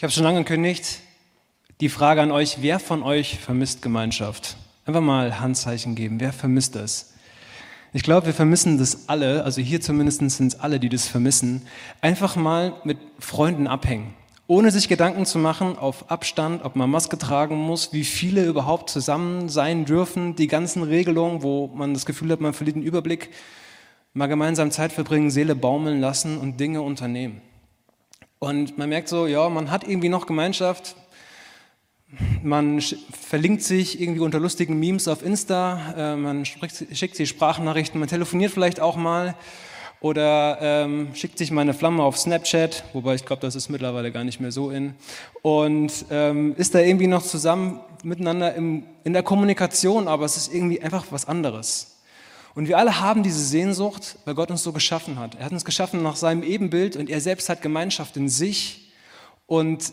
Ich habe schon lange angekündigt, die Frage an euch, wer von euch vermisst Gemeinschaft? Einfach mal Handzeichen geben, wer vermisst das? Ich glaube, wir vermissen das alle, also hier zumindest sind es alle, die das vermissen, einfach mal mit Freunden abhängen. Ohne sich Gedanken zu machen auf Abstand, ob man Maske tragen muss, wie viele überhaupt zusammen sein dürfen, die ganzen Regelungen, wo man das Gefühl hat, man verliert den Überblick, mal gemeinsam Zeit verbringen, Seele baumeln lassen und Dinge unternehmen. Und man merkt so, ja, man hat irgendwie noch Gemeinschaft. Man verlinkt sich irgendwie unter lustigen Memes auf Insta, äh, man spricht, schickt sich Sprachnachrichten, man telefoniert vielleicht auch mal. Oder ähm, schickt sich mal eine Flamme auf Snapchat, wobei ich glaube, das ist mittlerweile gar nicht mehr so in, und ähm, ist da irgendwie noch zusammen miteinander im, in der Kommunikation, aber es ist irgendwie einfach was anderes. Und wir alle haben diese Sehnsucht, weil Gott uns so geschaffen hat. Er hat uns geschaffen nach seinem Ebenbild und er selbst hat Gemeinschaft in sich und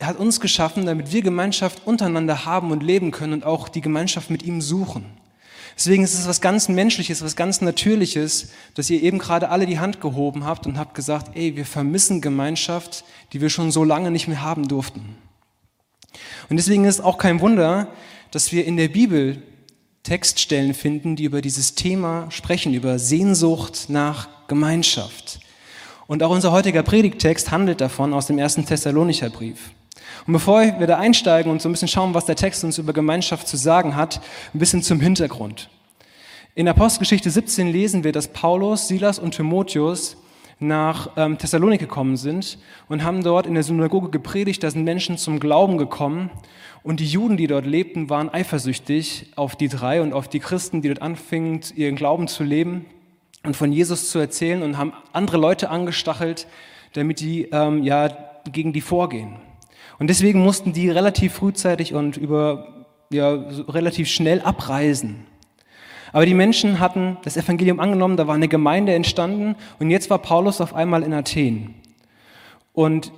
hat uns geschaffen, damit wir Gemeinschaft untereinander haben und leben können und auch die Gemeinschaft mit ihm suchen. Deswegen ist es was ganz Menschliches, was ganz Natürliches, dass ihr eben gerade alle die Hand gehoben habt und habt gesagt, ey, wir vermissen Gemeinschaft, die wir schon so lange nicht mehr haben durften. Und deswegen ist auch kein Wunder, dass wir in der Bibel Textstellen finden, die über dieses Thema sprechen, über Sehnsucht nach Gemeinschaft. Und auch unser heutiger Predigttext handelt davon aus dem ersten Thessalonicher Brief. Und bevor wir da einsteigen und so ein bisschen schauen, was der Text uns über Gemeinschaft zu sagen hat, ein bisschen zum Hintergrund. In Apostelgeschichte 17 lesen wir, dass Paulus, Silas und Timotheus nach ähm, Thessalonik gekommen sind und haben dort in der Synagoge gepredigt, da sind Menschen zum Glauben gekommen und die Juden, die dort lebten, waren eifersüchtig auf die drei und auf die Christen, die dort anfingen, ihren Glauben zu leben und von Jesus zu erzählen und haben andere Leute angestachelt, damit die ähm, ja gegen die vorgehen. Und deswegen mussten die relativ frühzeitig und über ja, relativ schnell abreisen. Aber die Menschen hatten das Evangelium angenommen, da war eine Gemeinde entstanden und jetzt war Paulus auf einmal in Athen. Und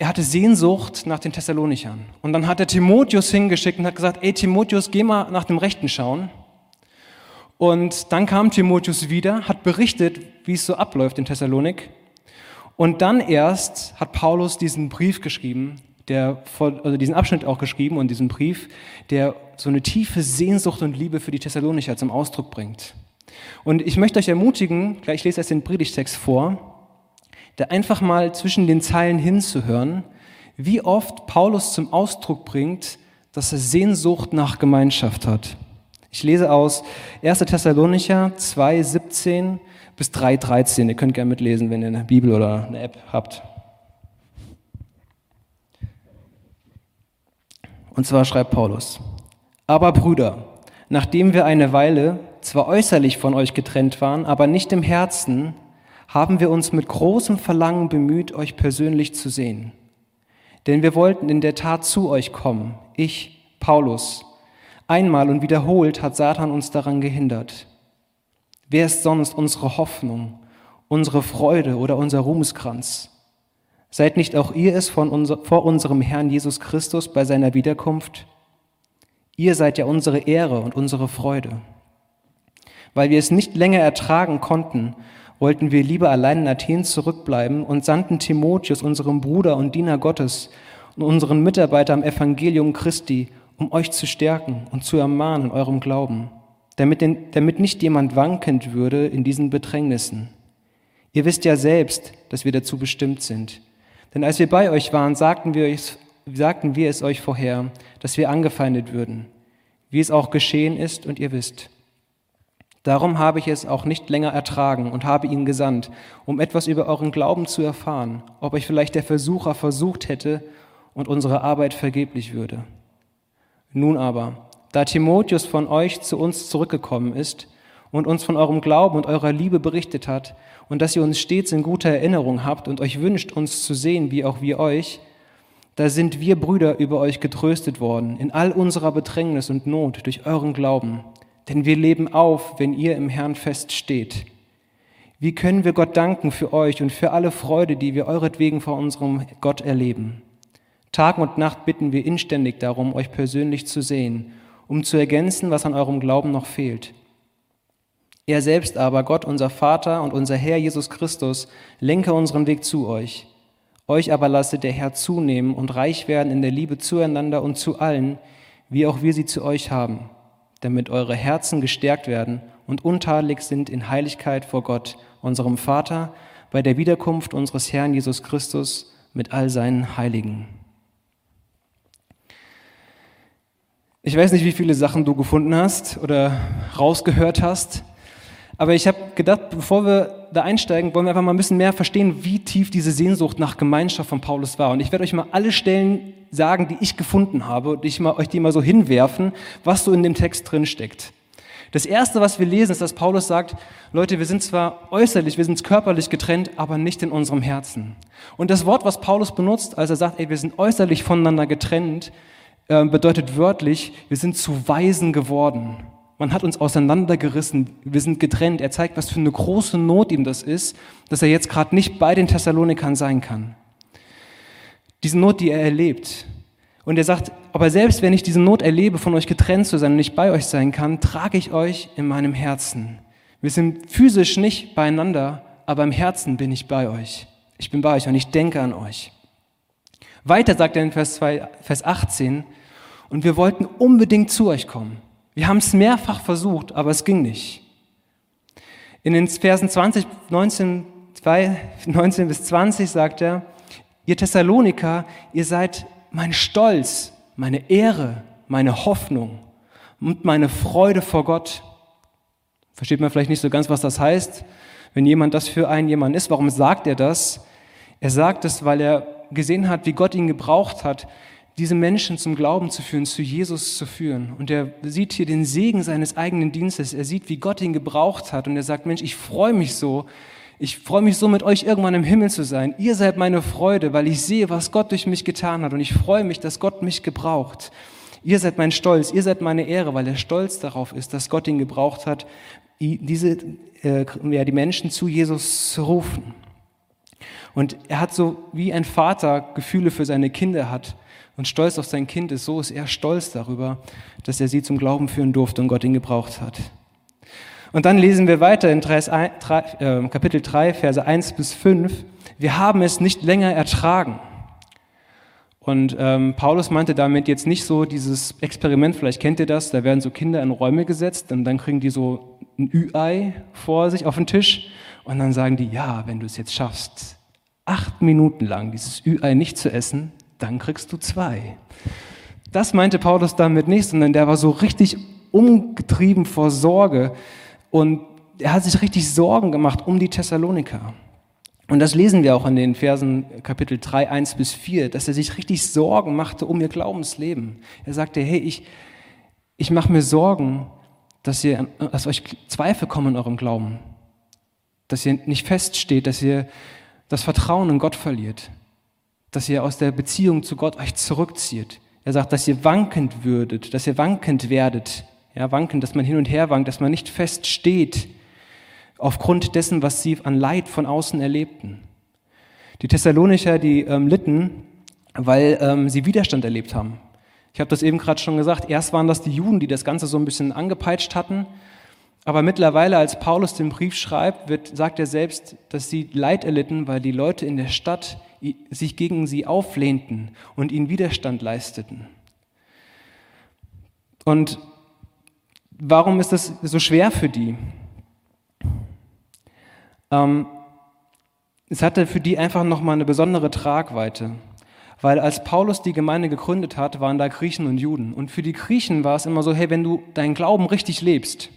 er hatte Sehnsucht nach den Thessalonichern. Und dann hat er Timotheus hingeschickt und hat gesagt, ey Timotheus, geh mal nach dem Rechten schauen. Und dann kam Timotheus wieder, hat berichtet, wie es so abläuft in Thessalonik. Und dann erst hat Paulus diesen Brief geschrieben, der, also diesen Abschnitt auch geschrieben und diesen Brief, der so eine tiefe Sehnsucht und Liebe für die Thessalonicher zum Ausdruck bringt. Und ich möchte euch ermutigen, gleich lese jetzt den Predigtext vor, da einfach mal zwischen den Zeilen hinzuhören, wie oft Paulus zum Ausdruck bringt, dass er Sehnsucht nach Gemeinschaft hat. Ich lese aus 1. Thessalonicher 2, 17 bis 3, 13. Ihr könnt gerne mitlesen, wenn ihr eine Bibel oder eine App habt. Und zwar schreibt Paulus, aber Brüder, nachdem wir eine Weile zwar äußerlich von euch getrennt waren, aber nicht im Herzen, haben wir uns mit großem Verlangen bemüht, euch persönlich zu sehen. Denn wir wollten in der Tat zu euch kommen, ich, Paulus. Einmal und wiederholt hat Satan uns daran gehindert. Wer ist sonst unsere Hoffnung, unsere Freude oder unser Ruhmeskranz? Seid nicht auch ihr es unser, vor unserem Herrn Jesus Christus bei seiner Wiederkunft? Ihr seid ja unsere Ehre und unsere Freude. Weil wir es nicht länger ertragen konnten, wollten wir lieber allein in Athen zurückbleiben und sandten Timotheus, unserem Bruder und Diener Gottes und unseren Mitarbeiter am Evangelium Christi, um euch zu stärken und zu ermahnen in eurem Glauben, damit, den, damit nicht jemand wankend würde in diesen Bedrängnissen. Ihr wisst ja selbst, dass wir dazu bestimmt sind. Denn als wir bei euch waren, sagten wir, euch, sagten wir es euch vorher, dass wir angefeindet würden, wie es auch geschehen ist und ihr wisst. Darum habe ich es auch nicht länger ertragen und habe ihn gesandt, um etwas über euren Glauben zu erfahren, ob euch vielleicht der Versucher versucht hätte und unsere Arbeit vergeblich würde. Nun aber, da Timotheus von euch zu uns zurückgekommen ist und uns von eurem Glauben und eurer Liebe berichtet hat und dass ihr uns stets in guter Erinnerung habt und euch wünscht, uns zu sehen, wie auch wir euch, da sind wir Brüder über euch getröstet worden, in all unserer Bedrängnis und Not durch euren Glauben. Denn wir leben auf, wenn ihr im Herrn feststeht. Wie können wir Gott danken für euch und für alle Freude, die wir euretwegen vor unserem Gott erleben? Tag und Nacht bitten wir inständig darum, euch persönlich zu sehen, um zu ergänzen, was an eurem Glauben noch fehlt er selbst aber, Gott, unser Vater und unser Herr Jesus Christus, lenke unseren Weg zu euch. Euch aber lasse der Herr zunehmen und reich werden in der Liebe zueinander und zu allen, wie auch wir sie zu euch haben, damit eure Herzen gestärkt werden und untadelig sind in Heiligkeit vor Gott, unserem Vater, bei der Wiederkunft unseres Herrn Jesus Christus mit all seinen Heiligen. Ich weiß nicht, wie viele Sachen du gefunden hast oder rausgehört hast, aber ich habe gedacht, bevor wir da einsteigen, wollen wir einfach mal ein bisschen mehr verstehen, wie tief diese Sehnsucht nach Gemeinschaft von Paulus war. Und ich werde euch mal alle Stellen sagen, die ich gefunden habe und ich mal, euch die mal so hinwerfen, was so in dem Text drin steckt. Das erste, was wir lesen, ist, dass Paulus sagt, Leute, wir sind zwar äußerlich, wir sind körperlich getrennt, aber nicht in unserem Herzen. Und das Wort, was Paulus benutzt, als er sagt, ey, wir sind äußerlich voneinander getrennt, äh, bedeutet wörtlich, wir sind zu Weisen geworden. Man hat uns auseinandergerissen, wir sind getrennt. Er zeigt, was für eine große Not ihm das ist, dass er jetzt gerade nicht bei den Thessalonikern sein kann. Diese Not, die er erlebt. Und er sagt, aber selbst wenn ich diese Not erlebe, von euch getrennt zu sein und nicht bei euch sein kann, trage ich euch in meinem Herzen. Wir sind physisch nicht beieinander, aber im Herzen bin ich bei euch. Ich bin bei euch und ich denke an euch. Weiter sagt er in Vers, 2, Vers 18, und wir wollten unbedingt zu euch kommen. Wir haben es mehrfach versucht, aber es ging nicht. In den Versen 20, 19, 2, 19 bis 20 sagt er, ihr Thessaloniker, ihr seid mein Stolz, meine Ehre, meine Hoffnung und meine Freude vor Gott. Versteht man vielleicht nicht so ganz, was das heißt, wenn jemand das für einen jemand ist. Warum sagt er das? Er sagt es, weil er gesehen hat, wie Gott ihn gebraucht hat, diese Menschen zum Glauben zu führen, zu Jesus zu führen. Und er sieht hier den Segen seines eigenen Dienstes. Er sieht, wie Gott ihn gebraucht hat. Und er sagt, Mensch, ich freue mich so. Ich freue mich so, mit euch irgendwann im Himmel zu sein. Ihr seid meine Freude, weil ich sehe, was Gott durch mich getan hat. Und ich freue mich, dass Gott mich gebraucht. Ihr seid mein Stolz, ihr seid meine Ehre, weil er stolz darauf ist, dass Gott ihn gebraucht hat, diese, äh, ja, die Menschen zu Jesus zu rufen. Und er hat so wie ein Vater Gefühle für seine Kinder hat und stolz auf sein Kind ist, so ist er stolz darüber, dass er sie zum Glauben führen durfte und Gott ihn gebraucht hat. Und dann lesen wir weiter in 3, äh, Kapitel 3, Verse 1 bis 5. Wir haben es nicht länger ertragen. Und ähm, Paulus meinte damit jetzt nicht so dieses Experiment, vielleicht kennt ihr das, da werden so Kinder in Räume gesetzt und dann kriegen die so ein Ü-Ei vor sich auf den Tisch und dann sagen die, ja, wenn du es jetzt schaffst, acht Minuten lang dieses Ü-Ei nicht zu essen, dann kriegst du zwei. Das meinte Paulus damit nicht, sondern der war so richtig umgetrieben vor Sorge und er hat sich richtig Sorgen gemacht um die Thessaloniker. Und das lesen wir auch in den Versen Kapitel 3, 1 bis 4, dass er sich richtig Sorgen machte um ihr Glaubensleben. Er sagte, hey, ich, ich mache mir Sorgen, dass, ihr, dass euch Zweifel kommen in eurem Glauben, dass ihr nicht feststeht, dass ihr das Vertrauen in Gott verliert, dass ihr aus der Beziehung zu Gott euch zurückzieht. Er sagt, dass ihr wankend würdet, dass ihr wankend werdet. Ja, wankend, dass man hin und her wankt, dass man nicht fest steht aufgrund dessen, was sie an Leid von außen erlebten. Die Thessalonicher, die ähm, litten, weil ähm, sie Widerstand erlebt haben. Ich habe das eben gerade schon gesagt. Erst waren das die Juden, die das Ganze so ein bisschen angepeitscht hatten. Aber mittlerweile, als Paulus den Brief schreibt, wird, sagt er selbst, dass sie Leid erlitten, weil die Leute in der Stadt sich gegen sie auflehnten und ihnen Widerstand leisteten. Und warum ist das so schwer für die? Ähm, es hatte für die einfach nochmal eine besondere Tragweite. Weil als Paulus die Gemeinde gegründet hat, waren da Griechen und Juden. Und für die Griechen war es immer so, hey, wenn du deinen Glauben richtig lebst,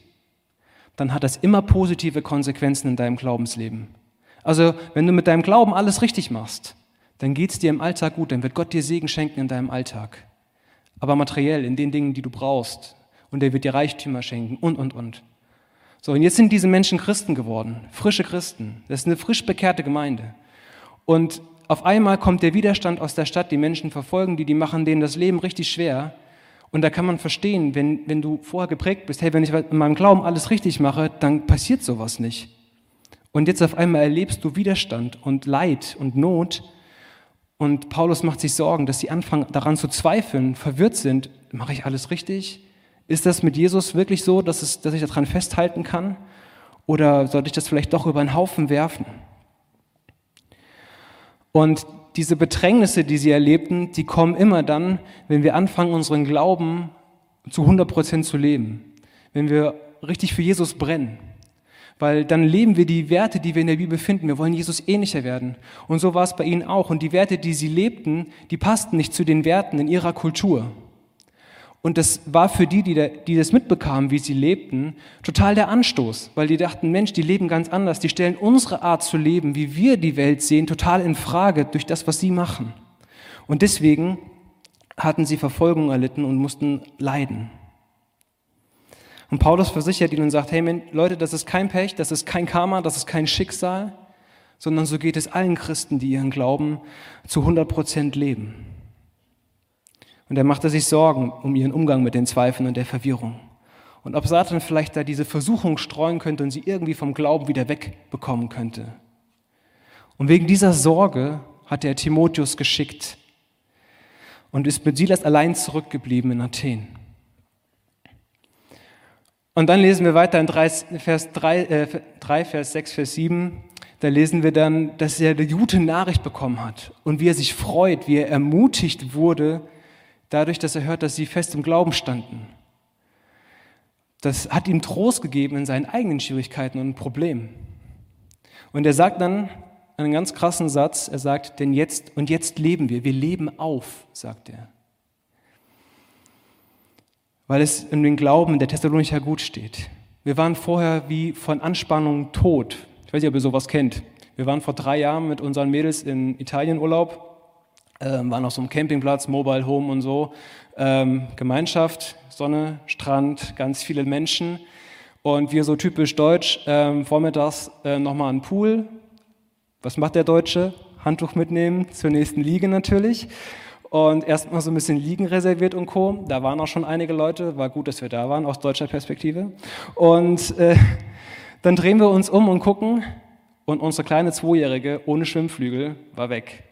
dann hat das immer positive Konsequenzen in deinem Glaubensleben. Also wenn du mit deinem Glauben alles richtig machst, dann geht es dir im Alltag gut, dann wird Gott dir Segen schenken in deinem Alltag. Aber materiell, in den Dingen, die du brauchst. Und er wird dir Reichtümer schenken und, und, und. So, und jetzt sind diese Menschen Christen geworden, frische Christen. Das ist eine frisch bekehrte Gemeinde. Und auf einmal kommt der Widerstand aus der Stadt, die Menschen verfolgen die, die machen denen das Leben richtig schwer. Und da kann man verstehen, wenn, wenn du vorher geprägt bist, hey, wenn ich in meinem Glauben alles richtig mache, dann passiert sowas nicht. Und jetzt auf einmal erlebst du Widerstand und Leid und Not. Und Paulus macht sich Sorgen, dass sie anfangen daran zu zweifeln, verwirrt sind. Mache ich alles richtig? Ist das mit Jesus wirklich so, dass, es, dass ich daran festhalten kann? Oder sollte ich das vielleicht doch über einen Haufen werfen? Und diese Bedrängnisse, die sie erlebten, die kommen immer dann, wenn wir anfangen, unseren Glauben zu 100 Prozent zu leben. Wenn wir richtig für Jesus brennen. Weil dann leben wir die Werte, die wir in der Bibel finden. Wir wollen Jesus ähnlicher werden. Und so war es bei ihnen auch. Und die Werte, die sie lebten, die passten nicht zu den Werten in ihrer Kultur. Und das war für die, die, das mitbekamen, wie sie lebten, total der Anstoß, weil die dachten, Mensch, die leben ganz anders, die stellen unsere Art zu leben, wie wir die Welt sehen, total in Frage durch das, was sie machen. Und deswegen hatten sie Verfolgung erlitten und mussten leiden. Und Paulus versichert ihnen und sagt, hey Leute, das ist kein Pech, das ist kein Karma, das ist kein Schicksal, sondern so geht es allen Christen, die ihren Glauben zu 100 Prozent leben. Und er machte sich Sorgen um ihren Umgang mit den Zweifeln und der Verwirrung. Und ob Satan vielleicht da diese Versuchung streuen könnte und sie irgendwie vom Glauben wieder wegbekommen könnte. Und wegen dieser Sorge hat er Timotheus geschickt und ist mit Silas allein zurückgeblieben in Athen. Und dann lesen wir weiter in 3, Vers, 3, äh, 3, Vers 6, Vers 7. Da lesen wir dann, dass er eine gute Nachricht bekommen hat und wie er sich freut, wie er ermutigt wurde, dadurch, dass er hört, dass sie fest im Glauben standen. Das hat ihm Trost gegeben in seinen eigenen Schwierigkeiten und Problemen. Und er sagt dann einen ganz krassen Satz, er sagt, denn jetzt, und jetzt leben wir, wir leben auf, sagt er. Weil es in den Glauben der Thessalonicher gut steht. Wir waren vorher wie von Anspannung tot. Ich weiß nicht, ob ihr sowas kennt. Wir waren vor drei Jahren mit unseren Mädels in Italien Urlaub ähm, waren auf so einem Campingplatz, Mobile Home und so. Ähm, Gemeinschaft, Sonne, Strand, ganz viele Menschen. Und wir so typisch deutsch, ähm, vormittags äh, nochmal einen Pool. Was macht der Deutsche? Handtuch mitnehmen, zur nächsten Liege natürlich. Und erstmal so ein bisschen Liegen reserviert und Co. Da waren auch schon einige Leute, war gut, dass wir da waren, aus deutscher Perspektive. Und äh, dann drehen wir uns um und gucken und unsere kleine Zweijährige ohne Schwimmflügel war weg.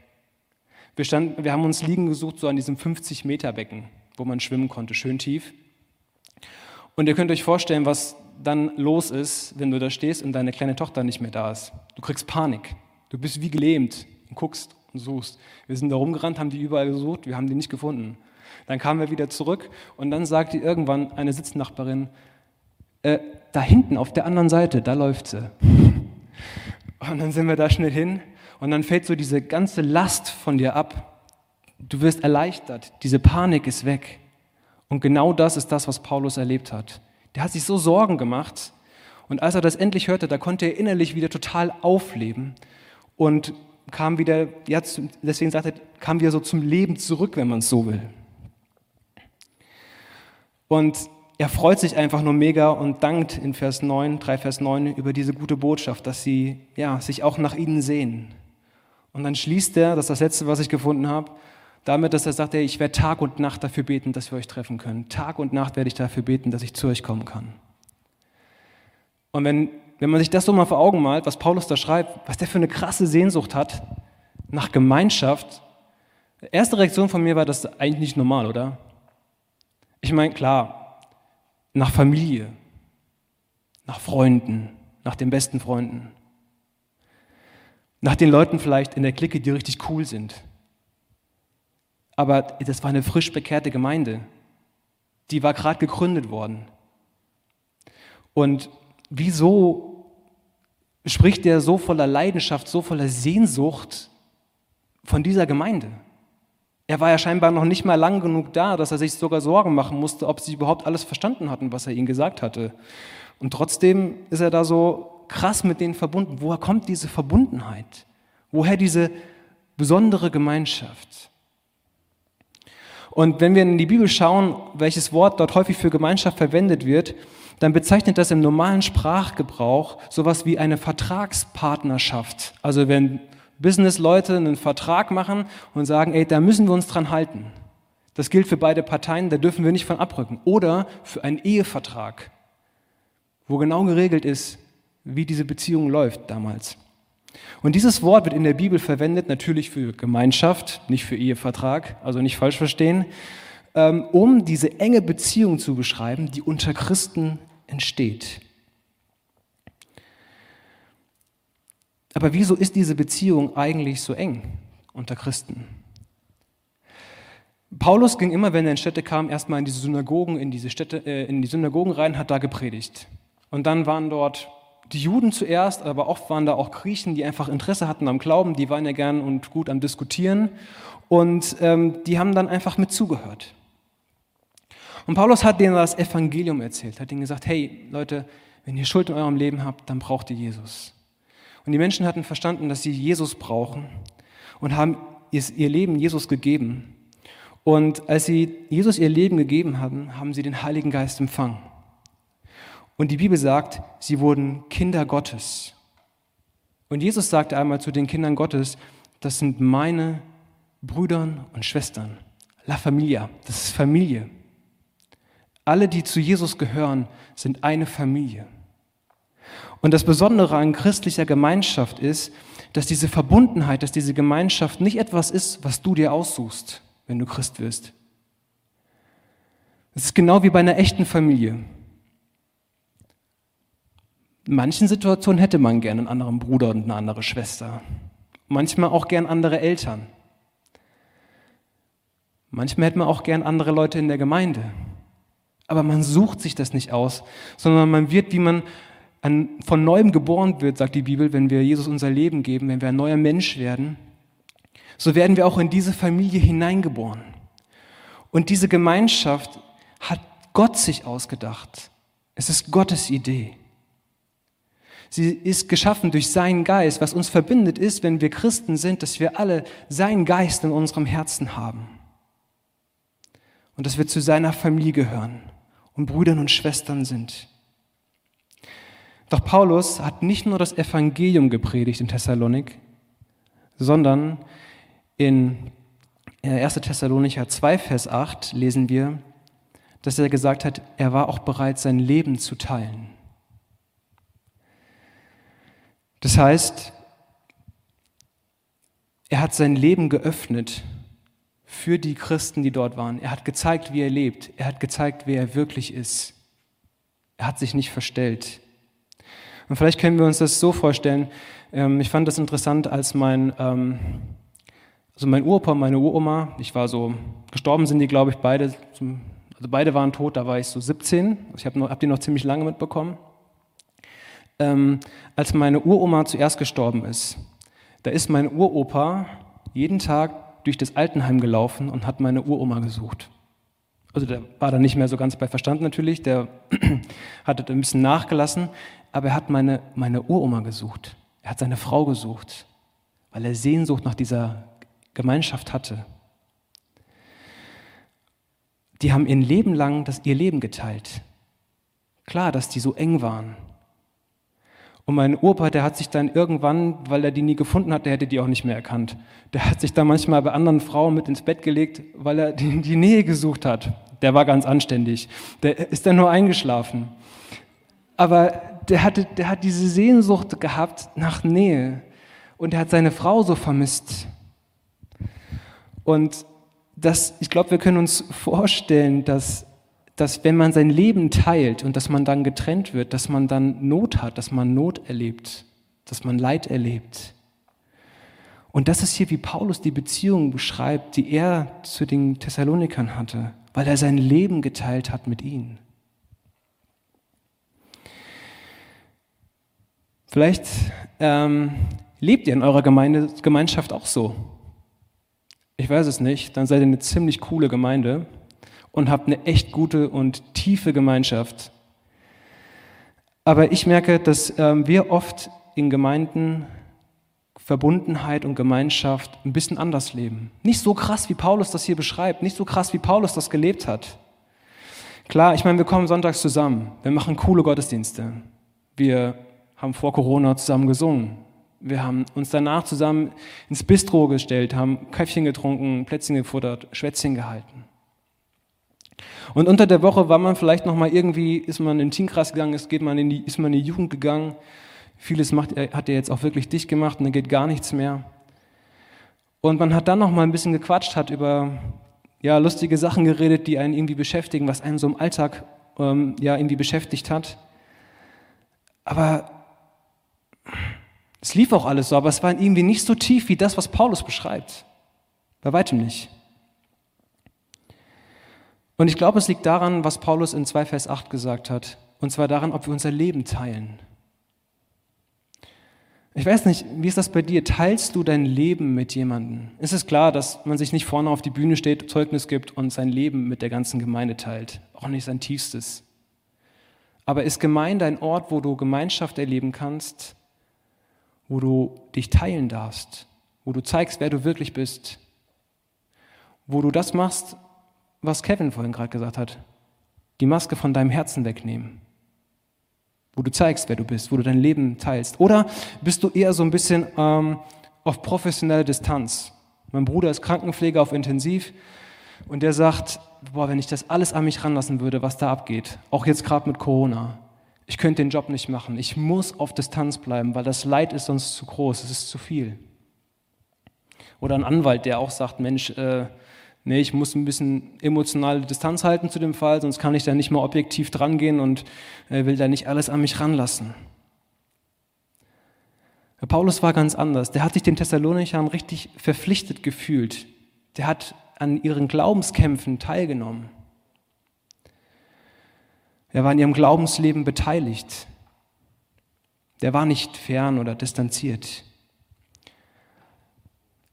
Wir, standen, wir haben uns liegen gesucht, so an diesem 50-Meter-Becken, wo man schwimmen konnte, schön tief. Und ihr könnt euch vorstellen, was dann los ist, wenn du da stehst und deine kleine Tochter nicht mehr da ist. Du kriegst Panik. Du bist wie gelähmt und guckst suchst. Wir sind da rumgerannt, haben die überall gesucht, wir haben die nicht gefunden. Dann kamen wir wieder zurück und dann sagte irgendwann eine Sitznachbarin, äh, da hinten auf der anderen Seite, da läuft sie. Und dann sind wir da schnell hin und dann fällt so diese ganze Last von dir ab. Du wirst erleichtert. Diese Panik ist weg. Und genau das ist das, was Paulus erlebt hat. Der hat sich so Sorgen gemacht. Und als er das endlich hörte, da konnte er innerlich wieder total aufleben und kam wieder, ja, deswegen sagt er, kam wieder so zum Leben zurück, wenn man es so will. Und er freut sich einfach nur mega und dankt in Vers 9, 3 Vers 9 über diese gute Botschaft, dass sie ja, sich auch nach ihnen sehen. Und dann schließt er, das ist das Letzte, was ich gefunden habe, damit, dass er sagt, hey, ich werde Tag und Nacht dafür beten, dass wir euch treffen können. Tag und Nacht werde ich dafür beten, dass ich zu euch kommen kann. Und wenn, wenn man sich das so mal vor Augen malt, was Paulus da schreibt, was der für eine krasse Sehnsucht hat nach Gemeinschaft, erste Reaktion von mir war, das ist eigentlich nicht normal, oder? Ich meine, klar, nach Familie, nach Freunden, nach den besten Freunden. Nach den Leuten vielleicht in der Clique, die richtig cool sind. Aber das war eine frisch bekehrte Gemeinde. Die war gerade gegründet worden. Und wieso spricht er so voller Leidenschaft, so voller Sehnsucht von dieser Gemeinde? Er war ja scheinbar noch nicht mal lang genug da, dass er sich sogar Sorgen machen musste, ob sie überhaupt alles verstanden hatten, was er ihnen gesagt hatte. Und trotzdem ist er da so krass mit denen verbunden. Woher kommt diese Verbundenheit? Woher diese besondere Gemeinschaft? Und wenn wir in die Bibel schauen, welches Wort dort häufig für Gemeinschaft verwendet wird, dann bezeichnet das im normalen Sprachgebrauch sowas wie eine Vertragspartnerschaft. Also wenn Businessleute einen Vertrag machen und sagen, ey, da müssen wir uns dran halten. Das gilt für beide Parteien, da dürfen wir nicht von abrücken. Oder für einen Ehevertrag, wo genau geregelt ist, wie diese Beziehung läuft damals. Und dieses Wort wird in der Bibel verwendet, natürlich für Gemeinschaft, nicht für Ehevertrag, also nicht falsch verstehen, ähm, um diese enge Beziehung zu beschreiben, die unter Christen entsteht. Aber wieso ist diese Beziehung eigentlich so eng? unter Christen. Paulus ging immer, wenn er in Städte kam, erstmal in diese Synagogen, in diese Städte, äh, in die Synagogen rein, hat da gepredigt. Und dann waren dort die Juden zuerst, aber oft waren da auch Griechen, die einfach Interesse hatten am Glauben, die waren ja gern und gut am Diskutieren und ähm, die haben dann einfach mit zugehört. Und Paulus hat denen das Evangelium erzählt, hat ihnen gesagt, hey Leute, wenn ihr Schuld in eurem Leben habt, dann braucht ihr Jesus. Und die Menschen hatten verstanden, dass sie Jesus brauchen und haben ihr Leben Jesus gegeben. Und als sie Jesus ihr Leben gegeben hatten, haben sie den Heiligen Geist empfangen. Und die Bibel sagt, sie wurden Kinder Gottes. Und Jesus sagte einmal zu den Kindern Gottes, das sind meine Brüder und Schwestern. La Familia, das ist Familie. Alle, die zu Jesus gehören, sind eine Familie. Und das Besondere an christlicher Gemeinschaft ist, dass diese Verbundenheit, dass diese Gemeinschaft nicht etwas ist, was du dir aussuchst, wenn du Christ wirst. Es ist genau wie bei einer echten Familie. In manchen Situationen hätte man gern einen anderen Bruder und eine andere Schwester. Manchmal auch gern andere Eltern. Manchmal hätte man auch gern andere Leute in der Gemeinde. Aber man sucht sich das nicht aus, sondern man wird, wie man an, von neuem geboren wird, sagt die Bibel, wenn wir Jesus unser Leben geben, wenn wir ein neuer Mensch werden, so werden wir auch in diese Familie hineingeboren. Und diese Gemeinschaft hat Gott sich ausgedacht. Es ist Gottes Idee. Sie ist geschaffen durch seinen Geist. Was uns verbindet ist, wenn wir Christen sind, dass wir alle seinen Geist in unserem Herzen haben. Und dass wir zu seiner Familie gehören und Brüdern und Schwestern sind. Doch Paulus hat nicht nur das Evangelium gepredigt in Thessalonik, sondern in 1. Thessalonicher 2, Vers 8 lesen wir, dass er gesagt hat, er war auch bereit, sein Leben zu teilen. Das heißt, er hat sein Leben geöffnet für die Christen, die dort waren. Er hat gezeigt, wie er lebt. Er hat gezeigt, wer er wirklich ist. Er hat sich nicht verstellt. Und vielleicht können wir uns das so vorstellen. Ähm, ich fand das interessant, als mein, ähm, also mein Uropa meine Uroma, ich war so, gestorben sind die, glaube ich, beide, also beide waren tot, da war ich so 17. Ich habe hab die noch ziemlich lange mitbekommen. Ähm, als meine Uroma zuerst gestorben ist, da ist mein Uropa jeden Tag durch das Altenheim gelaufen und hat meine Uroma gesucht. Also der war dann nicht mehr so ganz bei Verstand natürlich, der hatte ein bisschen nachgelassen, aber er hat meine, meine Uroma gesucht. Er hat seine Frau gesucht, weil er Sehnsucht nach dieser Gemeinschaft hatte. Die haben ihr Leben lang das, ihr Leben geteilt. Klar, dass die so eng waren. Und mein Opa, der hat sich dann irgendwann, weil er die nie gefunden hat, der hätte die auch nicht mehr erkannt. Der hat sich dann manchmal bei anderen Frauen mit ins Bett gelegt, weil er die, die Nähe gesucht hat. Der war ganz anständig. Der ist dann nur eingeschlafen. Aber der, hatte, der hat diese Sehnsucht gehabt nach Nähe und er hat seine Frau so vermisst. Und das, ich glaube, wir können uns vorstellen, dass, dass wenn man sein Leben teilt und dass man dann getrennt wird, dass man dann Not hat, dass man Not erlebt, dass man Leid erlebt. Und das ist hier, wie Paulus die Beziehung beschreibt, die er zu den Thessalonikern hatte, weil er sein Leben geteilt hat mit ihnen. Vielleicht ähm, lebt ihr in eurer Gemeinde, Gemeinschaft auch so. Ich weiß es nicht, dann seid ihr eine ziemlich coole Gemeinde und habt eine echt gute und tiefe Gemeinschaft. Aber ich merke, dass ähm, wir oft in Gemeinden Verbundenheit und Gemeinschaft ein bisschen anders leben. Nicht so krass, wie Paulus das hier beschreibt, nicht so krass, wie Paulus das gelebt hat. Klar, ich meine, wir kommen sonntags zusammen, wir machen coole Gottesdienste, wir haben vor Corona zusammen gesungen. Wir haben uns danach zusammen ins Bistro gestellt, haben Käffchen getrunken, Plätzchen gefuttert, Schwätzchen gehalten. Und unter der Woche war man vielleicht noch mal irgendwie, ist man in den Teamkreis gegangen, ist, geht man in die, ist man in die Jugend gegangen. Vieles macht, hat er jetzt auch wirklich dicht gemacht und dann geht gar nichts mehr. Und man hat dann noch mal ein bisschen gequatscht, hat über ja, lustige Sachen geredet, die einen irgendwie beschäftigen, was einen so im Alltag ähm, ja, irgendwie beschäftigt hat. Aber Es lief auch alles so, aber es war irgendwie nicht so tief wie das, was Paulus beschreibt. Bei weitem nicht. Und ich glaube, es liegt daran, was Paulus in 2 Vers 8 gesagt hat. Und zwar daran, ob wir unser Leben teilen. Ich weiß nicht, wie ist das bei dir? Teilst du dein Leben mit jemandem? Ist es klar, dass man sich nicht vorne auf die Bühne steht, Zeugnis gibt und sein Leben mit der ganzen Gemeinde teilt? Auch nicht sein tiefstes. Aber ist Gemeinde ein Ort, wo du Gemeinschaft erleben kannst, wo du dich teilen darfst, wo du zeigst, wer du wirklich bist, wo du das machst, was Kevin vorhin gerade gesagt hat, die Maske von deinem Herzen wegnehmen wo du zeigst, wer du bist, wo du dein Leben teilst? Oder bist du eher so ein bisschen ähm, auf professionelle Distanz? Mein Bruder ist Krankenpfleger auf Intensiv und der sagt, boah, wenn ich das alles an mich ranlassen würde, was da abgeht, auch jetzt gerade mit Corona, ich könnte den Job nicht machen. Ich muss auf Distanz bleiben, weil das Leid ist sonst zu groß, es ist zu viel. Oder ein Anwalt, der auch sagt, Mensch, äh, nee, ich muss ein bisschen emotionale Distanz halten zu dem Fall, sonst kann ich da nicht mehr objektiv drangehen und äh, will da nicht alles an mich ranlassen. Paulus war ganz anders. Der hat sich den Thessalonichern richtig verpflichtet gefühlt. Der hat an ihren Glaubenskämpfen teilgenommen. Er war in ihrem Glaubensleben beteiligt. Der war nicht fern oder distanziert.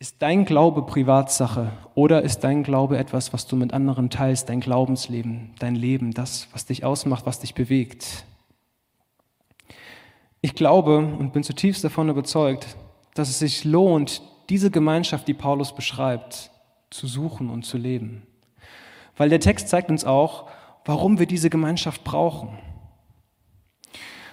Ist dein Glaube Privatsache oder ist dein Glaube etwas, was du mit anderen teilst, dein Glaubensleben, dein Leben, das, was dich ausmacht, was dich bewegt? Ich glaube und bin zutiefst davon überzeugt, dass es sich lohnt, diese Gemeinschaft, die Paulus beschreibt, zu suchen und zu leben. Weil der Text zeigt uns auch, warum wir diese Gemeinschaft brauchen.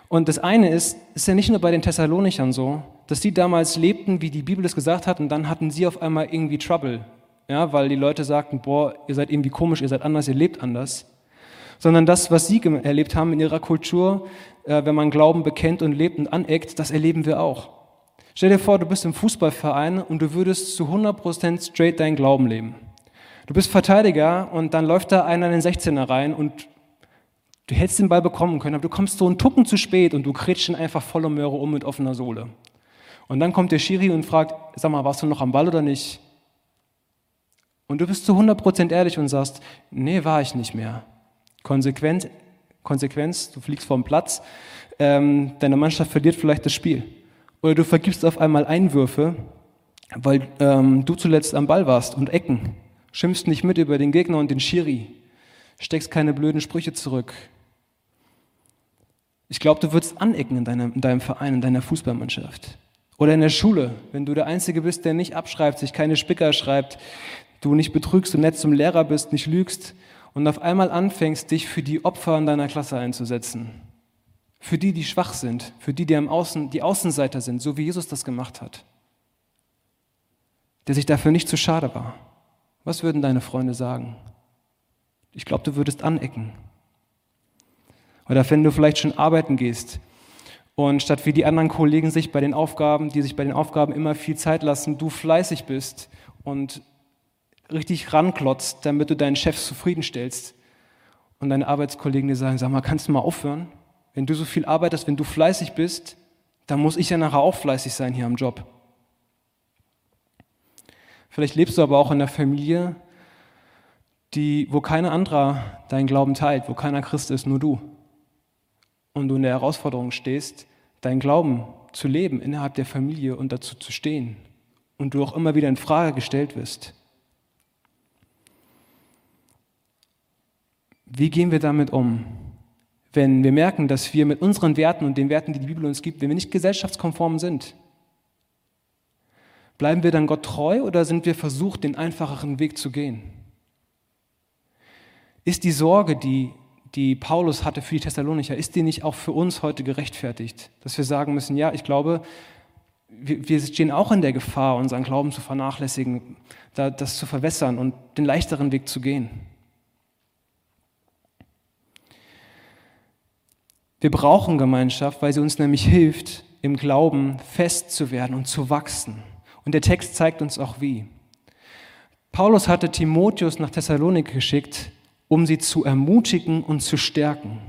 Und das eine ist, ist ja nicht nur bei den Thessalonichern so, dass die damals lebten, wie die Bibel es gesagt hat, und dann hatten sie auf einmal irgendwie Trouble, ja, weil die Leute sagten, boah, ihr seid irgendwie komisch, ihr seid anders, ihr lebt anders. Sondern das, was sie erlebt haben in ihrer Kultur, äh, wenn man Glauben bekennt und lebt und aneckt, das erleben wir auch. Stell dir vor, du bist im Fußballverein und du würdest zu 100% straight deinen Glauben leben. Du bist Verteidiger und dann läuft da einer in den 16er rein und Du hättest den Ball bekommen können, aber du kommst so einen Tucken zu spät und du kretscht ihn einfach voller Möhre um mit offener Sohle. Und dann kommt der Schiri und fragt, sag mal, warst du noch am Ball oder nicht? Und du bist zu 100% ehrlich und sagst, nee, war ich nicht mehr. Konsequent, Konsequenz, du fliegst vom Platz, ähm, deine Mannschaft verliert vielleicht das Spiel. Oder du vergibst auf einmal Einwürfe, weil ähm, du zuletzt am Ball warst und Ecken. Schimpfst nicht mit über den Gegner und den Schiri. Steckst keine blöden Sprüche zurück. Ich glaube, du würdest anecken in deinem, in deinem Verein, in deiner Fußballmannschaft. Oder in der Schule, wenn du der Einzige bist, der nicht abschreibt, sich keine Spicker schreibt, du nicht betrügst und nett zum Lehrer bist, nicht lügst und auf einmal anfängst, dich für die Opfer in deiner Klasse einzusetzen. Für die, die schwach sind, für die, die am Außen, die Außenseiter sind, so wie Jesus das gemacht hat. Der sich dafür nicht zu schade war. Was würden deine Freunde sagen? Ich glaube, du würdest anecken. Oder wenn du vielleicht schon arbeiten gehst und statt wie die anderen Kollegen sich bei den Aufgaben, die sich bei den Aufgaben immer viel Zeit lassen, du fleißig bist und richtig ranklotzt, damit du deinen Chef zufriedenstellst und deine Arbeitskollegen dir sagen, sag mal, kannst du mal aufhören? Wenn du so viel arbeitest, wenn du fleißig bist, dann muss ich ja nachher auch fleißig sein hier am Job. Vielleicht lebst du aber auch in einer Familie, die, wo keiner anderer deinen Glauben teilt, wo keiner Christ ist, nur du. Und du in der Herausforderung stehst, deinen Glauben zu leben innerhalb der Familie und dazu zu stehen. Und du auch immer wieder in Frage gestellt wirst. Wie gehen wir damit um, wenn wir merken, dass wir mit unseren Werten und den Werten, die die Bibel uns gibt, wenn wir nicht gesellschaftskonform sind? Bleiben wir dann Gott treu oder sind wir versucht, den einfacheren Weg zu gehen? Ist die Sorge, die, die Paulus hatte für die Thessalonicher, ist die nicht auch für uns heute gerechtfertigt? Dass wir sagen müssen, ja, ich glaube, wir, stehen auch in der Gefahr, unseren Glauben zu vernachlässigen, da, das zu verwässern und den leichteren Weg zu gehen. Wir brauchen Gemeinschaft, weil sie uns nämlich hilft, im Glauben fest zu werden und zu wachsen. Und der Text zeigt uns auch wie. Paulus hatte Timotheus nach Thessalonik geschickt, um sie zu ermutigen und zu stärken.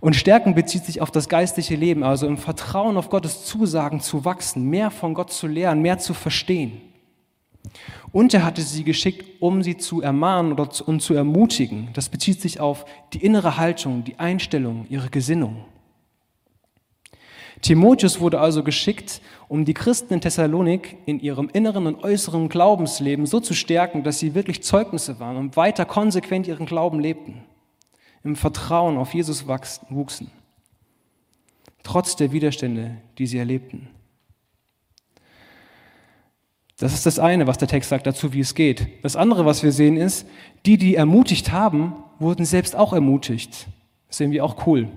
Und Stärken bezieht sich auf das geistliche Leben, also im Vertrauen auf Gottes Zusagen zu wachsen, mehr von Gott zu lernen, mehr zu verstehen. Und er hatte sie geschickt, um sie zu ermahnen und zu ermutigen. Das bezieht sich auf die innere Haltung, die Einstellung, ihre Gesinnung. Timotheus wurde also geschickt, um die Christen in Thessalonik in ihrem inneren und äußeren Glaubensleben so zu stärken, dass sie wirklich Zeugnisse waren und weiter konsequent ihren Glauben lebten, im Vertrauen auf Jesus wuchsen, trotz der Widerstände, die sie erlebten. Das ist das eine, was der Text sagt dazu, wie es geht. Das andere, was wir sehen, ist, die, die ermutigt haben, wurden selbst auch ermutigt. Das sehen wir auch cool.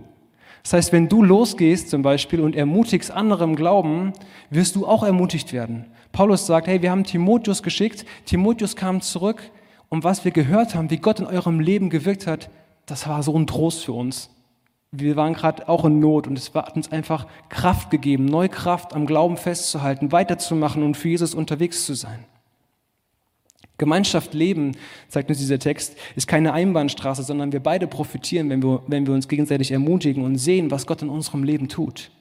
Das heißt, wenn du losgehst zum Beispiel und ermutigst andere im Glauben, wirst du auch ermutigt werden. Paulus sagt, hey, wir haben Timotheus geschickt, Timotheus kam zurück und was wir gehört haben, wie Gott in eurem Leben gewirkt hat, das war so ein Trost für uns wir waren gerade auch in Not und es hat uns einfach Kraft gegeben, neue Kraft am Glauben festzuhalten, weiterzumachen und für Jesus unterwegs zu sein. Gemeinschaft leben, zeigt uns dieser Text, ist keine Einbahnstraße, sondern wir beide profitieren, wenn wir, wenn wir uns gegenseitig ermutigen und sehen, was Gott in unserem Leben tut.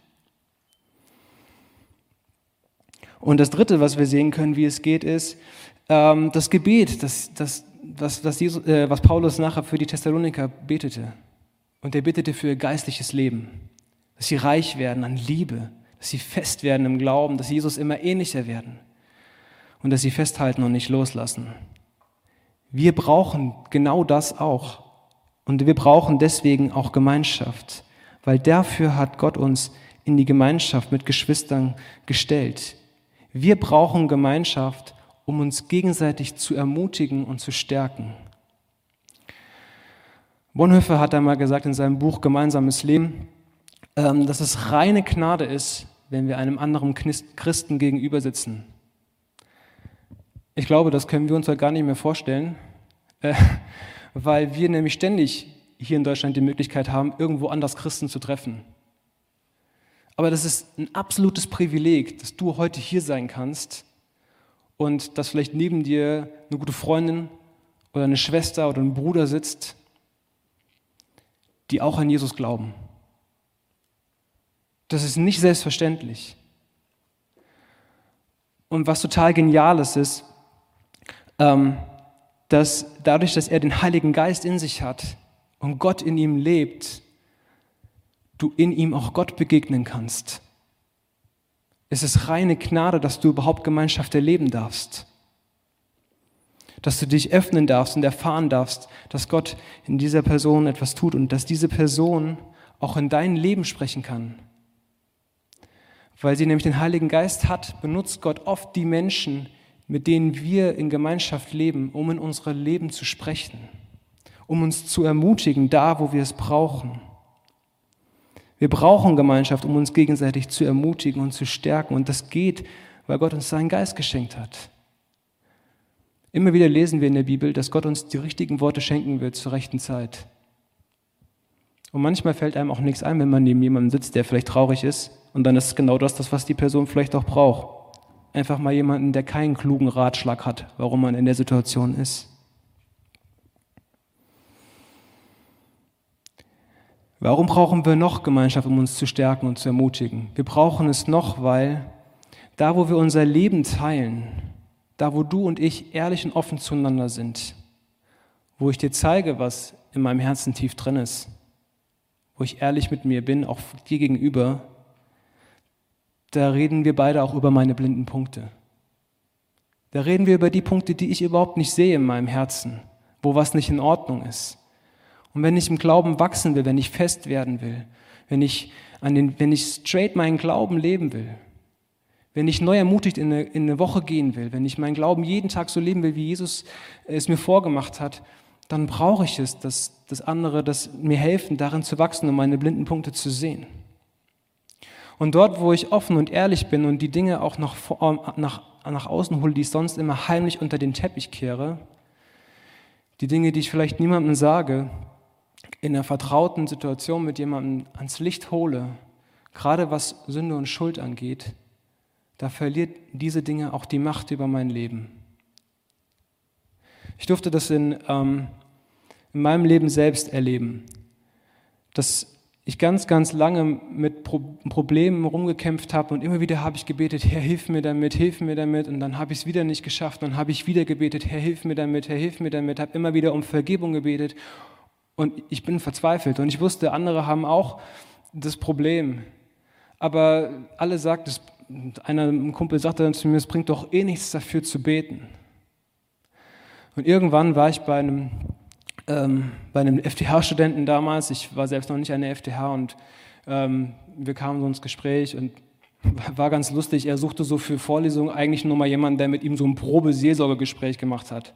Und das Dritte, was wir sehen können, wie es geht, ist ähm, das Gebet, das, das, was, was, Jesus, äh, was Paulus nachher für die Thessaloniker betete. Und er bittete für ihr geistliches Leben, dass sie reich werden an Liebe, dass sie fest werden im Glauben, dass sie Jesus immer ähnlicher werden und dass sie festhalten und nicht loslassen. Wir brauchen genau das auch. Und wir brauchen deswegen auch Gemeinschaft, weil dafür hat Gott uns in die Gemeinschaft mit Geschwistern gestellt. Wir brauchen Gemeinschaft, um uns gegenseitig zu ermutigen und zu stärken. Bonhoeffer hat einmal gesagt in seinem Buch Gemeinsames Leben, ähm, dass es reine Gnade ist, wenn wir einem anderen Christen gegenüber sitzen. Ich glaube, das können wir uns heute gar nicht mehr vorstellen, äh, weil wir nämlich ständig hier in Deutschland die Möglichkeit haben, irgendwo anders Christen zu treffen. Aber das ist ein absolutes Privileg, dass du heute hier sein kannst und dass vielleicht neben dir eine gute Freundin oder eine Schwester oder ein Bruder sitzt die auch an Jesus glauben. Das ist nicht selbstverständlich. Und was total geniales ist, dass dadurch, dass er den Heiligen Geist in sich hat und Gott in ihm lebt, du in ihm auch Gott begegnen kannst. Es ist reine Gnade, dass du überhaupt Gemeinschaft erleben darfst dass du dich öffnen darfst und erfahren darfst, dass Gott in dieser Person etwas tut und dass diese Person auch in dein Leben sprechen kann. Weil sie nämlich den Heiligen Geist hat, benutzt Gott oft die Menschen, mit denen wir in Gemeinschaft leben, um in unsere Leben zu sprechen, um uns zu ermutigen, da wo wir es brauchen. Wir brauchen Gemeinschaft, um uns gegenseitig zu ermutigen und zu stärken. Und das geht, weil Gott uns seinen Geist geschenkt hat. Immer wieder lesen wir in der Bibel, dass Gott uns die richtigen Worte schenken wird zur rechten Zeit. Und manchmal fällt einem auch nichts ein, wenn man neben jemandem sitzt, der vielleicht traurig ist. Und dann ist genau das, das was die Person vielleicht auch braucht. Einfach mal jemanden, der keinen klugen Ratschlag hat, warum man in der Situation ist. Warum brauchen wir noch Gemeinschaft, um uns zu stärken und zu ermutigen? Wir brauchen es noch, weil da, wo wir unser Leben teilen, da wo du und ich ehrlich und offen zueinander sind, wo ich dir zeige, was in meinem Herzen tief drin ist, wo ich ehrlich mit mir bin, auch dir gegenüber, da reden wir beide auch über meine blinden Punkte. Da reden wir über die Punkte, die ich überhaupt nicht sehe in meinem Herzen, wo was nicht in Ordnung ist. Und wenn ich im Glauben wachsen will, wenn ich fest werden will, wenn ich, an den, wenn ich straight meinen Glauben leben will, wenn ich neu ermutigt in eine, in eine Woche gehen will, wenn ich meinen Glauben jeden Tag so leben will, wie Jesus es mir vorgemacht hat, dann brauche ich es, dass, dass andere das mir helfen, darin zu wachsen und meine blinden Punkte zu sehen. Und dort, wo ich offen und ehrlich bin und die Dinge auch nach, nach, nach außen hole, die ich sonst immer heimlich unter den Teppich kehre, die Dinge, die ich vielleicht niemandem sage, in einer vertrauten Situation mit jemandem ans Licht hole, gerade was Sünde und Schuld angeht, da verliert diese Dinge auch die Macht über mein Leben. Ich durfte das in, ähm, in meinem Leben selbst erleben, dass ich ganz, ganz lange mit Pro Problemen rumgekämpft habe und immer wieder habe ich gebetet, Herr, hilf mir damit, hilf mir damit. Und dann habe ich es wieder nicht geschafft und dann habe ich wieder gebetet, Herr, hilf mir damit, Herr, hilf mir damit, habe immer wieder um Vergebung gebetet. Und ich bin verzweifelt. Und ich wusste, andere haben auch das Problem, aber alle sagten, einer ein Kumpel sagte dann zu mir, es bringt doch eh nichts dafür zu beten. Und irgendwann war ich bei einem ähm, bei einem FTH-Studenten damals, ich war selbst noch nicht an der FTH und ähm, wir kamen so ins Gespräch und war ganz lustig. Er suchte so für Vorlesungen eigentlich nur mal jemanden, der mit ihm so ein Probe-Seelsorgegespräch gemacht hat.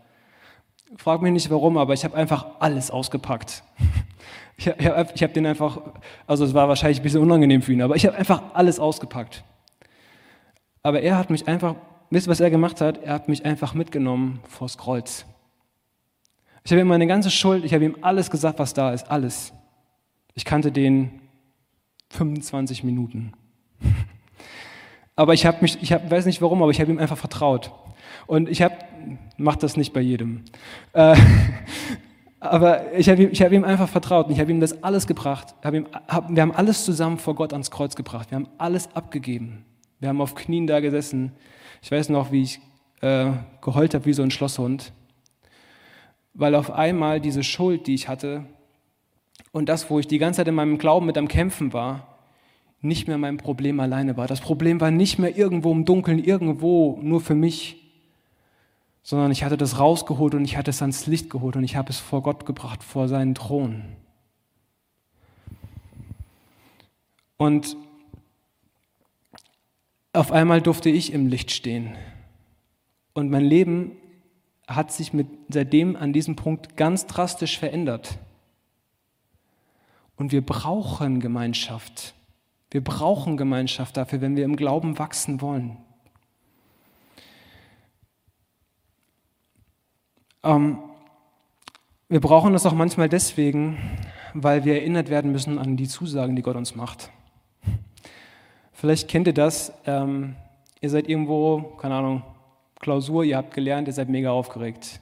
Frag mich nicht warum, aber ich habe einfach alles ausgepackt. Ich habe hab den einfach, also es war wahrscheinlich ein bisschen unangenehm für ihn, aber ich habe einfach alles ausgepackt. Aber er hat mich einfach, wisst ihr, was er gemacht hat? Er hat mich einfach mitgenommen vors Kreuz. Ich habe ihm meine ganze Schuld, ich habe ihm alles gesagt, was da ist, alles. Ich kannte den 25 Minuten. Aber ich habe mich, ich hab, weiß nicht warum, aber ich habe ihm einfach vertraut. Und ich habe, macht das nicht bei jedem. Äh, aber ich habe ihm, hab ihm einfach vertraut und ich habe ihm das alles gebracht. Hab ihm, hab, wir haben alles zusammen vor Gott ans Kreuz gebracht. Wir haben alles abgegeben. Wir haben auf Knien da gesessen. Ich weiß noch, wie ich äh, geheult habe wie so ein Schlosshund weil auf einmal diese Schuld, die ich hatte und das, wo ich die ganze Zeit in meinem Glauben mit am Kämpfen war, nicht mehr mein Problem alleine war. Das Problem war nicht mehr irgendwo im Dunkeln, irgendwo nur für mich, sondern ich hatte das rausgeholt und ich hatte es ans Licht geholt und ich habe es vor Gott gebracht, vor seinen Thron. Und auf einmal durfte ich im Licht stehen. Und mein Leben hat sich mit, seitdem an diesem Punkt ganz drastisch verändert. Und wir brauchen Gemeinschaft. Wir brauchen Gemeinschaft dafür, wenn wir im Glauben wachsen wollen. Ähm, wir brauchen das auch manchmal deswegen, weil wir erinnert werden müssen an die Zusagen, die Gott uns macht. Vielleicht kennt ihr das. Ähm, ihr seid irgendwo, keine Ahnung, Klausur, ihr habt gelernt, ihr seid mega aufgeregt.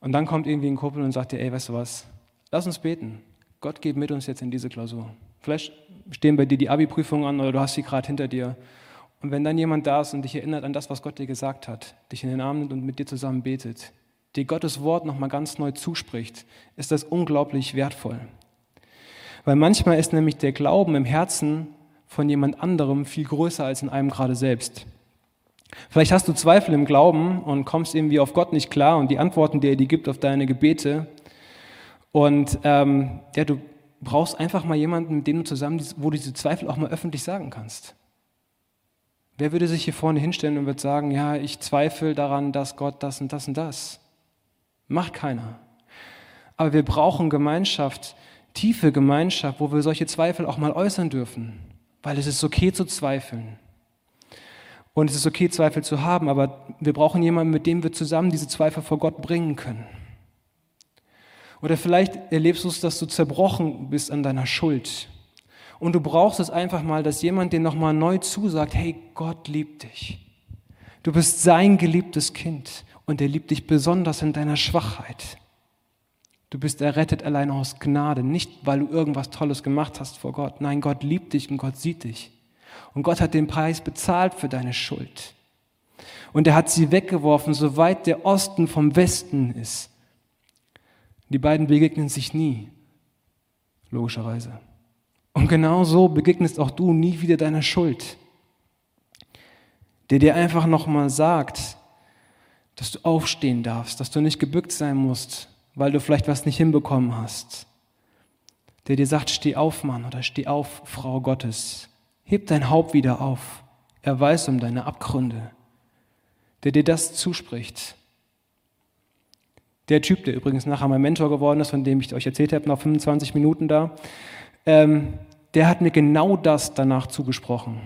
Und dann kommt irgendwie ein Kumpel und sagt dir, ey, weißt du was, lass uns beten. Gott geht mit uns jetzt in diese Klausur. Vielleicht stehen bei dir die Abi-Prüfungen an oder du hast sie gerade hinter dir. Und wenn dann jemand da ist und dich erinnert an das, was Gott dir gesagt hat, dich in den Arm nimmt und mit dir zusammen betet, dir Gottes Wort nochmal ganz neu zuspricht, ist das unglaublich wertvoll. Weil manchmal ist nämlich der Glauben im Herzen von jemand anderem viel größer als in einem gerade selbst. Vielleicht hast du Zweifel im Glauben und kommst irgendwie auf Gott nicht klar und die Antworten, die er dir gibt auf deine Gebete. Und ähm, ja, du brauchst einfach mal jemanden, mit dem du zusammen, wo du diese Zweifel auch mal öffentlich sagen kannst. Wer würde sich hier vorne hinstellen und würde sagen, ja, ich zweifle daran, dass Gott das und das und das? Macht keiner. Aber wir brauchen Gemeinschaft, tiefe Gemeinschaft, wo wir solche Zweifel auch mal äußern dürfen, weil es ist okay zu zweifeln. Und es ist okay, Zweifel zu haben, aber wir brauchen jemanden, mit dem wir zusammen diese Zweifel vor Gott bringen können. Oder vielleicht erlebst du es, dass du zerbrochen bist an deiner Schuld. Und du brauchst es einfach mal, dass jemand dir nochmal neu zusagt, hey, Gott liebt dich. Du bist sein geliebtes Kind und er liebt dich besonders in deiner Schwachheit. Du bist errettet allein aus Gnade, nicht weil du irgendwas Tolles gemacht hast vor Gott. Nein, Gott liebt dich und Gott sieht dich. Und Gott hat den Preis bezahlt für deine Schuld. Und er hat sie weggeworfen, soweit der Osten vom Westen ist. Die beiden begegnen sich nie, logischerweise. Und genau so begegnest auch du nie wieder deiner Schuld, der dir einfach nochmal sagt, dass du aufstehen darfst, dass du nicht gebückt sein musst, weil du vielleicht was nicht hinbekommen hast. Der dir sagt, steh auf, Mann, oder steh auf, Frau Gottes. Heb dein Haupt wieder auf. Er weiß um deine Abgründe, der dir das zuspricht. Der Typ, der übrigens nachher mein Mentor geworden ist, von dem ich euch erzählt habe, nach 25 Minuten da, ähm, der hat mir genau das danach zugesprochen.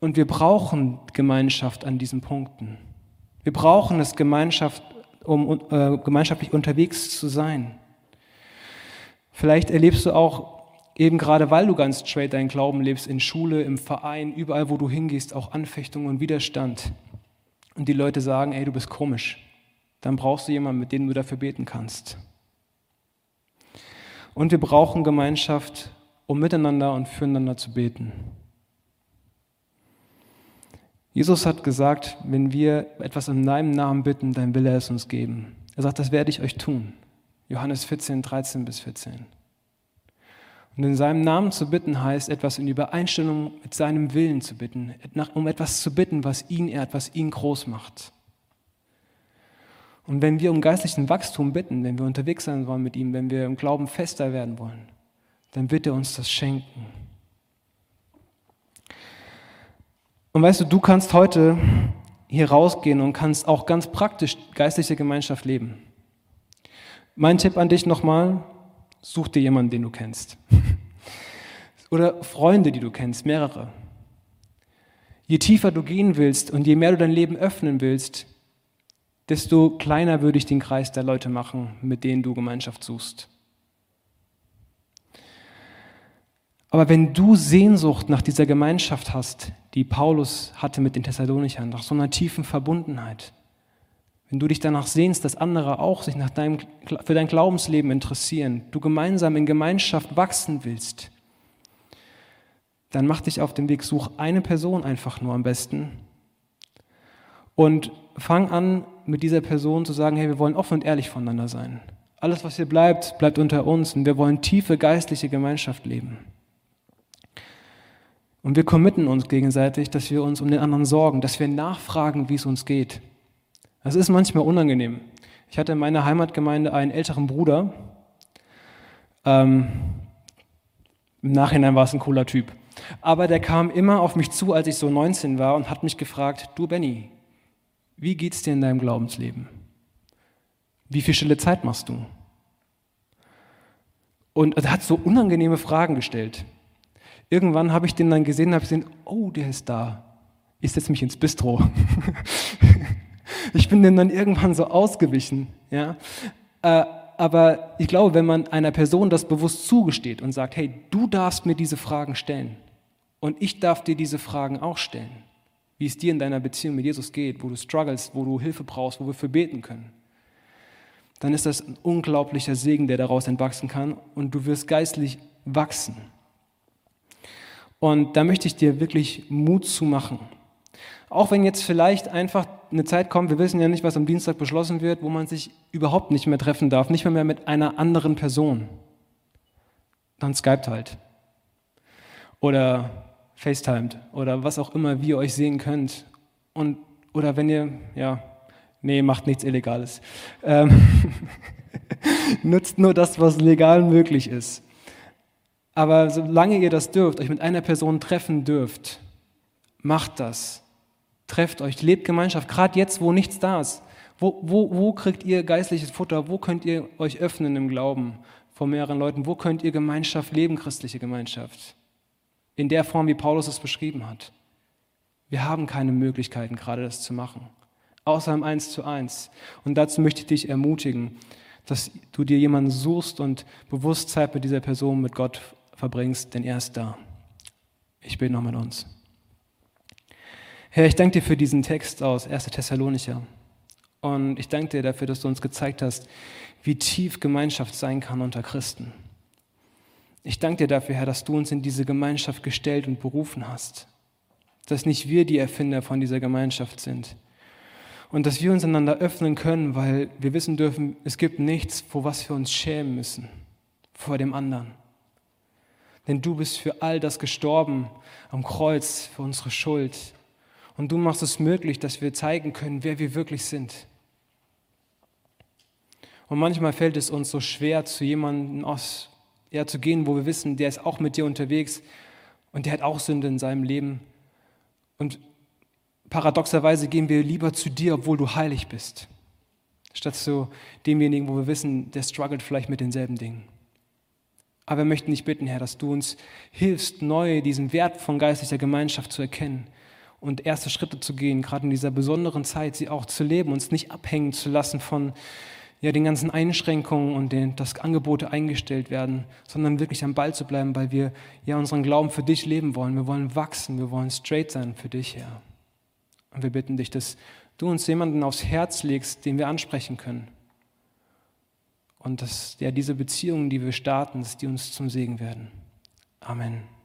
Und wir brauchen Gemeinschaft an diesen Punkten. Wir brauchen es, Gemeinschaft, um äh, gemeinschaftlich unterwegs zu sein. Vielleicht erlebst du auch Eben gerade weil du ganz straight deinen Glauben lebst, in Schule, im Verein, überall, wo du hingehst, auch Anfechtung und Widerstand. Und die Leute sagen, ey, du bist komisch. Dann brauchst du jemanden, mit dem du dafür beten kannst. Und wir brauchen Gemeinschaft, um miteinander und füreinander zu beten. Jesus hat gesagt, wenn wir etwas in deinem Namen bitten, dann will er es uns geben. Er sagt, das werde ich euch tun. Johannes 14, 13 bis 14. Und in seinem Namen zu bitten heißt, etwas in Übereinstimmung mit seinem Willen zu bitten, um etwas zu bitten, was ihn ehrt, was ihn groß macht. Und wenn wir um geistlichen Wachstum bitten, wenn wir unterwegs sein wollen mit ihm, wenn wir im Glauben fester werden wollen, dann wird er uns das schenken. Und weißt du, du kannst heute hier rausgehen und kannst auch ganz praktisch geistliche Gemeinschaft leben. Mein Tipp an dich nochmal, such dir jemanden, den du kennst. Oder Freunde, die du kennst, mehrere. Je tiefer du gehen willst und je mehr du dein Leben öffnen willst, desto kleiner würde ich den Kreis der Leute machen, mit denen du Gemeinschaft suchst. Aber wenn du Sehnsucht nach dieser Gemeinschaft hast, die Paulus hatte mit den Thessalonichern, nach so einer tiefen Verbundenheit, wenn du dich danach sehnst, dass andere auch sich nach deinem, für dein Glaubensleben interessieren, du gemeinsam in Gemeinschaft wachsen willst, dann mach dich auf den Weg, such eine Person einfach nur am besten und fang an, mit dieser Person zu sagen, hey, wir wollen offen und ehrlich voneinander sein. Alles, was hier bleibt, bleibt unter uns und wir wollen tiefe geistliche Gemeinschaft leben. Und wir committen uns gegenseitig, dass wir uns um den anderen sorgen, dass wir nachfragen, wie es uns geht. Das ist manchmal unangenehm. Ich hatte in meiner Heimatgemeinde einen älteren Bruder. Ähm, Im Nachhinein war es ein cooler Typ. Aber der kam immer auf mich zu, als ich so 19 war und hat mich gefragt, du Benny, wie geht es dir in deinem Glaubensleben? Wie viel stille Zeit machst du? Und er hat so unangenehme Fragen gestellt. Irgendwann habe ich den dann gesehen und habe gesehen, oh, der ist da. Ich setze mich ins Bistro. ich bin dem dann irgendwann so ausgewichen. Ja? Äh, aber ich glaube, wenn man einer Person das bewusst zugesteht und sagt, hey, du darfst mir diese Fragen stellen und ich darf dir diese Fragen auch stellen, wie es dir in deiner Beziehung mit Jesus geht, wo du struggles, wo du Hilfe brauchst, wo wir für beten können, dann ist das ein unglaublicher Segen, der daraus entwachsen kann und du wirst geistlich wachsen. Und da möchte ich dir wirklich Mut zu machen. Auch wenn jetzt vielleicht einfach eine Zeit kommt, wir wissen ja nicht, was am Dienstag beschlossen wird, wo man sich überhaupt nicht mehr treffen darf, nicht mehr, mehr mit einer anderen Person. Dann skypt halt. Oder FaceTimed oder was auch immer, wie ihr euch sehen könnt. Und, oder wenn ihr, ja, nee, macht nichts Illegales. Ähm, nutzt nur das, was legal möglich ist. Aber solange ihr das dürft, euch mit einer Person treffen dürft, macht das. Trefft euch, lebt Gemeinschaft, gerade jetzt, wo nichts da ist. Wo, wo, wo kriegt ihr geistliches Futter? Wo könnt ihr euch öffnen im Glauben vor mehreren Leuten? Wo könnt ihr Gemeinschaft leben, christliche Gemeinschaft? In der Form, wie Paulus es beschrieben hat. Wir haben keine Möglichkeiten, gerade das zu machen, außer im Eins zu eins. Und dazu möchte ich dich ermutigen, dass du dir jemanden suchst und bewusst Zeit mit dieser Person, mit Gott verbringst, denn er ist da. Ich bete noch mit uns. Herr, ich danke dir für diesen Text aus 1. Thessalonicher. Und ich danke dir dafür, dass du uns gezeigt hast, wie tief Gemeinschaft sein kann unter Christen. Ich danke dir dafür, Herr, dass du uns in diese Gemeinschaft gestellt und berufen hast. Dass nicht wir die Erfinder von dieser Gemeinschaft sind. Und dass wir uns einander öffnen können, weil wir wissen dürfen, es gibt nichts, vor was wir uns schämen müssen, vor dem anderen. Denn du bist für all das gestorben am Kreuz, für unsere Schuld. Und du machst es möglich, dass wir zeigen können, wer wir wirklich sind. Und manchmal fällt es uns so schwer, zu jemandem aus, ja, zu gehen, wo wir wissen, der ist auch mit dir unterwegs und der hat auch Sünde in seinem Leben. Und paradoxerweise gehen wir lieber zu dir, obwohl du heilig bist, statt zu demjenigen, wo wir wissen, der struggelt vielleicht mit denselben Dingen. Aber wir möchten dich bitten, Herr, dass du uns hilfst, neu diesen Wert von geistlicher Gemeinschaft zu erkennen und erste Schritte zu gehen, gerade in dieser besonderen Zeit, sie auch zu leben, uns nicht abhängen zu lassen von ja, den ganzen Einschränkungen und den, dass Angebote eingestellt werden, sondern wirklich am Ball zu bleiben, weil wir ja unseren Glauben für dich leben wollen. Wir wollen wachsen, wir wollen straight sein für dich, Herr. Und wir bitten dich, dass du uns jemanden aufs Herz legst, den wir ansprechen können Und dass ja, diese Beziehungen, die wir starten, dass die uns zum Segen werden. Amen.